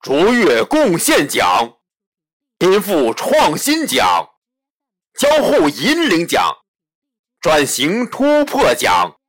卓越贡献奖颠覆创新奖交互引领奖转型突破奖。